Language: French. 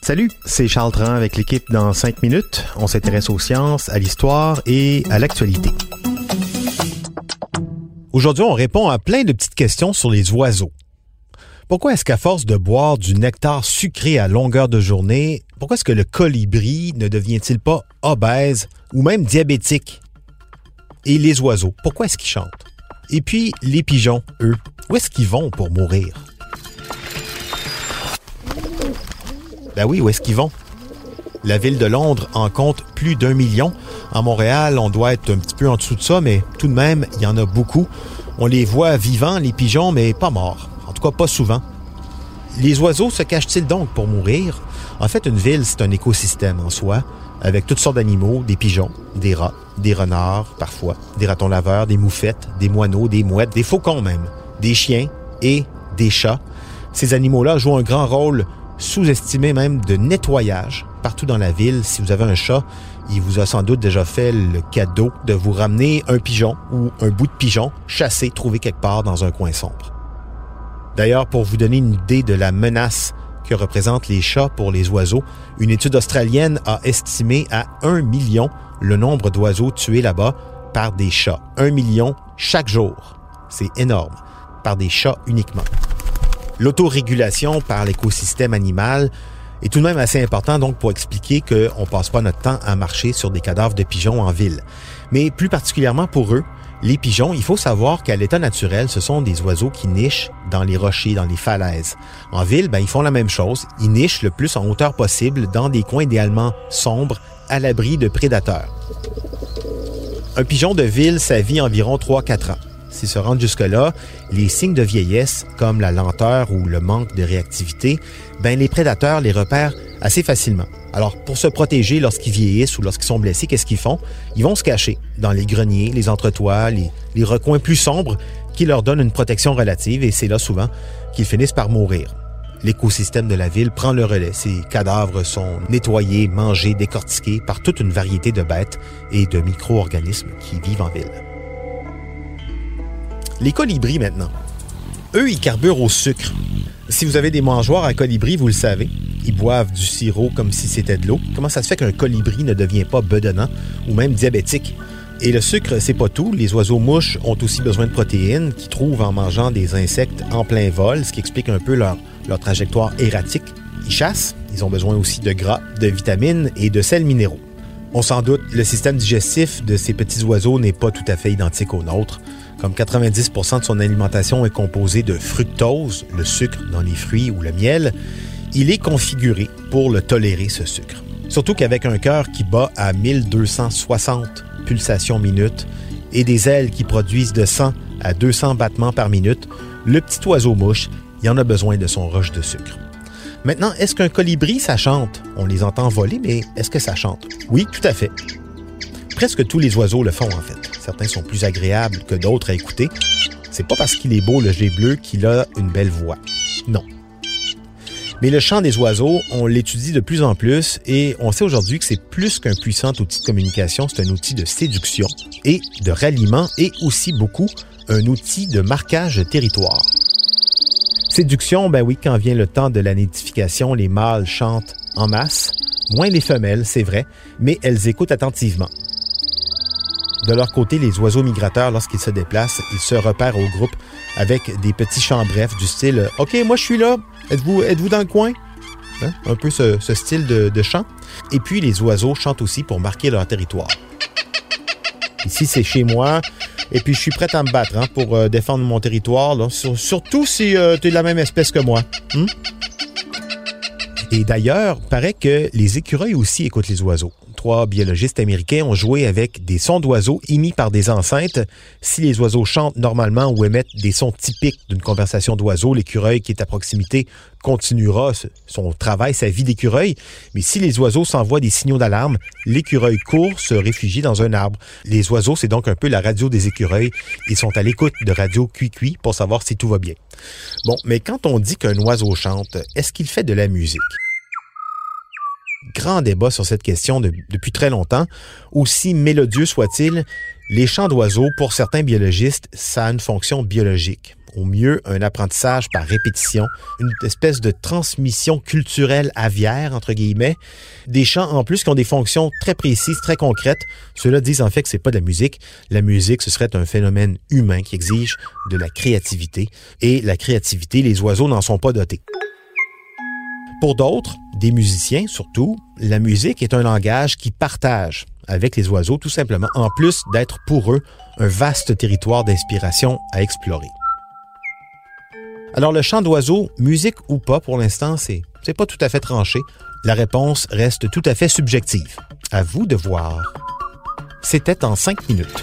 Salut, c'est Charles Tran avec l'équipe dans 5 minutes. On s'intéresse aux sciences, à l'histoire et à l'actualité. Aujourd'hui, on répond à plein de petites questions sur les oiseaux. Pourquoi est-ce qu'à force de boire du nectar sucré à longueur de journée, pourquoi est-ce que le colibri ne devient-il pas obèse ou même diabétique? Et les oiseaux, pourquoi est-ce qu'ils chantent? Et puis, les pigeons, eux, où est-ce qu'ils vont pour mourir? Ben oui, où est-ce qu'ils vont? La ville de Londres en compte plus d'un million. En Montréal, on doit être un petit peu en dessous de ça, mais tout de même, il y en a beaucoup. On les voit vivants, les pigeons, mais pas morts. En tout cas, pas souvent. Les oiseaux se cachent-ils donc pour mourir? En fait, une ville, c'est un écosystème en soi, avec toutes sortes d'animaux, des pigeons, des rats, des renards, parfois, des ratons laveurs, des moufettes, des moineaux, des mouettes, des faucons même, des chiens et des chats. Ces animaux-là jouent un grand rôle sous-estimé même de nettoyage partout dans la ville. Si vous avez un chat, il vous a sans doute déjà fait le cadeau de vous ramener un pigeon ou un bout de pigeon chassé, trouvé quelque part dans un coin sombre. D'ailleurs, pour vous donner une idée de la menace que représentent les chats pour les oiseaux, une étude australienne a estimé à un million le nombre d'oiseaux tués là-bas par des chats. Un million chaque jour. C'est énorme. Par des chats uniquement. L'autorégulation par l'écosystème animal est tout de même assez important donc pour expliquer qu'on ne passe pas notre temps à marcher sur des cadavres de pigeons en ville. Mais plus particulièrement pour eux, les pigeons, il faut savoir qu'à l'état naturel, ce sont des oiseaux qui nichent dans les rochers, dans les falaises. En ville, ben, ils font la même chose. Ils nichent le plus en hauteur possible dans des coins idéalement sombres, à l'abri de prédateurs. Un pigeon de ville, ça vit environ 3-4 ans. S'ils se rendent jusque-là, les signes de vieillesse, comme la lenteur ou le manque de réactivité, ben les prédateurs les repèrent assez facilement. Alors, pour se protéger lorsqu'ils vieillissent ou lorsqu'ils sont blessés, qu'est-ce qu'ils font? Ils vont se cacher dans les greniers, les entretoits, les, les recoins plus sombres qui leur donnent une protection relative et c'est là souvent qu'ils finissent par mourir. L'écosystème de la ville prend le relais. Ces cadavres sont nettoyés, mangés, décortiqués par toute une variété de bêtes et de micro-organismes qui vivent en ville. Les colibris maintenant. Eux, ils carburent au sucre. Si vous avez des mangeoires à colibri, vous le savez. Ils boivent du sirop comme si c'était de l'eau. Comment ça se fait qu'un colibri ne devient pas bedonnant ou même diabétique? Et le sucre, c'est pas tout. Les oiseaux mouches ont aussi besoin de protéines qu'ils trouvent en mangeant des insectes en plein vol, ce qui explique un peu leur, leur trajectoire erratique. Ils chassent, ils ont besoin aussi de gras, de vitamines et de sels minéraux. On s'en doute, le système digestif de ces petits oiseaux n'est pas tout à fait identique au nôtre. Comme 90% de son alimentation est composée de fructose, le sucre dans les fruits ou le miel, il est configuré pour le tolérer, ce sucre. Surtout qu'avec un cœur qui bat à 1260 pulsations minutes et des ailes qui produisent de 100 à 200 battements par minute, le petit oiseau mouche, il en a besoin de son roche de sucre. Maintenant, est-ce qu'un colibri, ça chante? On les entend voler, mais est-ce que ça chante? Oui, tout à fait. Presque tous les oiseaux le font, en fait. Certains sont plus agréables que d'autres à écouter. C'est pas parce qu'il est beau le jet bleu qu'il a une belle voix. Non. Mais le chant des oiseaux, on l'étudie de plus en plus et on sait aujourd'hui que c'est plus qu'un puissant outil de communication, c'est un outil de séduction et de ralliement et aussi beaucoup un outil de marquage de territoire. Séduction, ben oui, quand vient le temps de la nidification, les mâles chantent en masse, moins les femelles, c'est vrai, mais elles écoutent attentivement. De leur côté, les oiseaux migrateurs, lorsqu'ils se déplacent, ils se repèrent au groupe avec des petits chants brefs du style OK, moi je suis là, êtes-vous êtes dans le coin? Hein? Un peu ce, style de, de, chant. Et puis les oiseaux chantent aussi pour marquer leur territoire. Ici, c'est chez moi. Et puis, je suis prêt à me battre hein, pour euh, défendre mon territoire, surtout si euh, tu es de la même espèce que moi. Hmm? Et d'ailleurs, paraît que les écureuils aussi écoutent les oiseaux trois biologistes américains ont joué avec des sons d'oiseaux émis par des enceintes. Si les oiseaux chantent normalement ou émettent des sons typiques d'une conversation d'oiseaux, l'écureuil qui est à proximité continuera son travail, sa vie d'écureuil. Mais si les oiseaux s'envoient des signaux d'alarme, l'écureuil court se réfugie dans un arbre. Les oiseaux, c'est donc un peu la radio des écureuils. Ils sont à l'écoute de radio cuit-cuit pour savoir si tout va bien. Bon, mais quand on dit qu'un oiseau chante, est-ce qu'il fait de la musique? Grand débat sur cette question depuis très longtemps. Aussi mélodieux soit-il, les chants d'oiseaux, pour certains biologistes, ça a une fonction biologique. au mieux un apprentissage par répétition, une espèce de transmission culturelle aviaire, entre guillemets. Des chants en plus qui ont des fonctions très précises, très concrètes. Ceux-là disent en fait que c'est pas de la musique. La musique, ce serait un phénomène humain qui exige de la créativité. Et la créativité, les oiseaux n'en sont pas dotés. Pour d'autres, des musiciens surtout, la musique est un langage qui partage avec les oiseaux tout simplement, en plus d'être pour eux un vaste territoire d'inspiration à explorer. Alors le chant d'oiseaux, musique ou pas pour l'instant, c'est c'est pas tout à fait tranché. La réponse reste tout à fait subjective. À vous de voir. C'était en cinq minutes.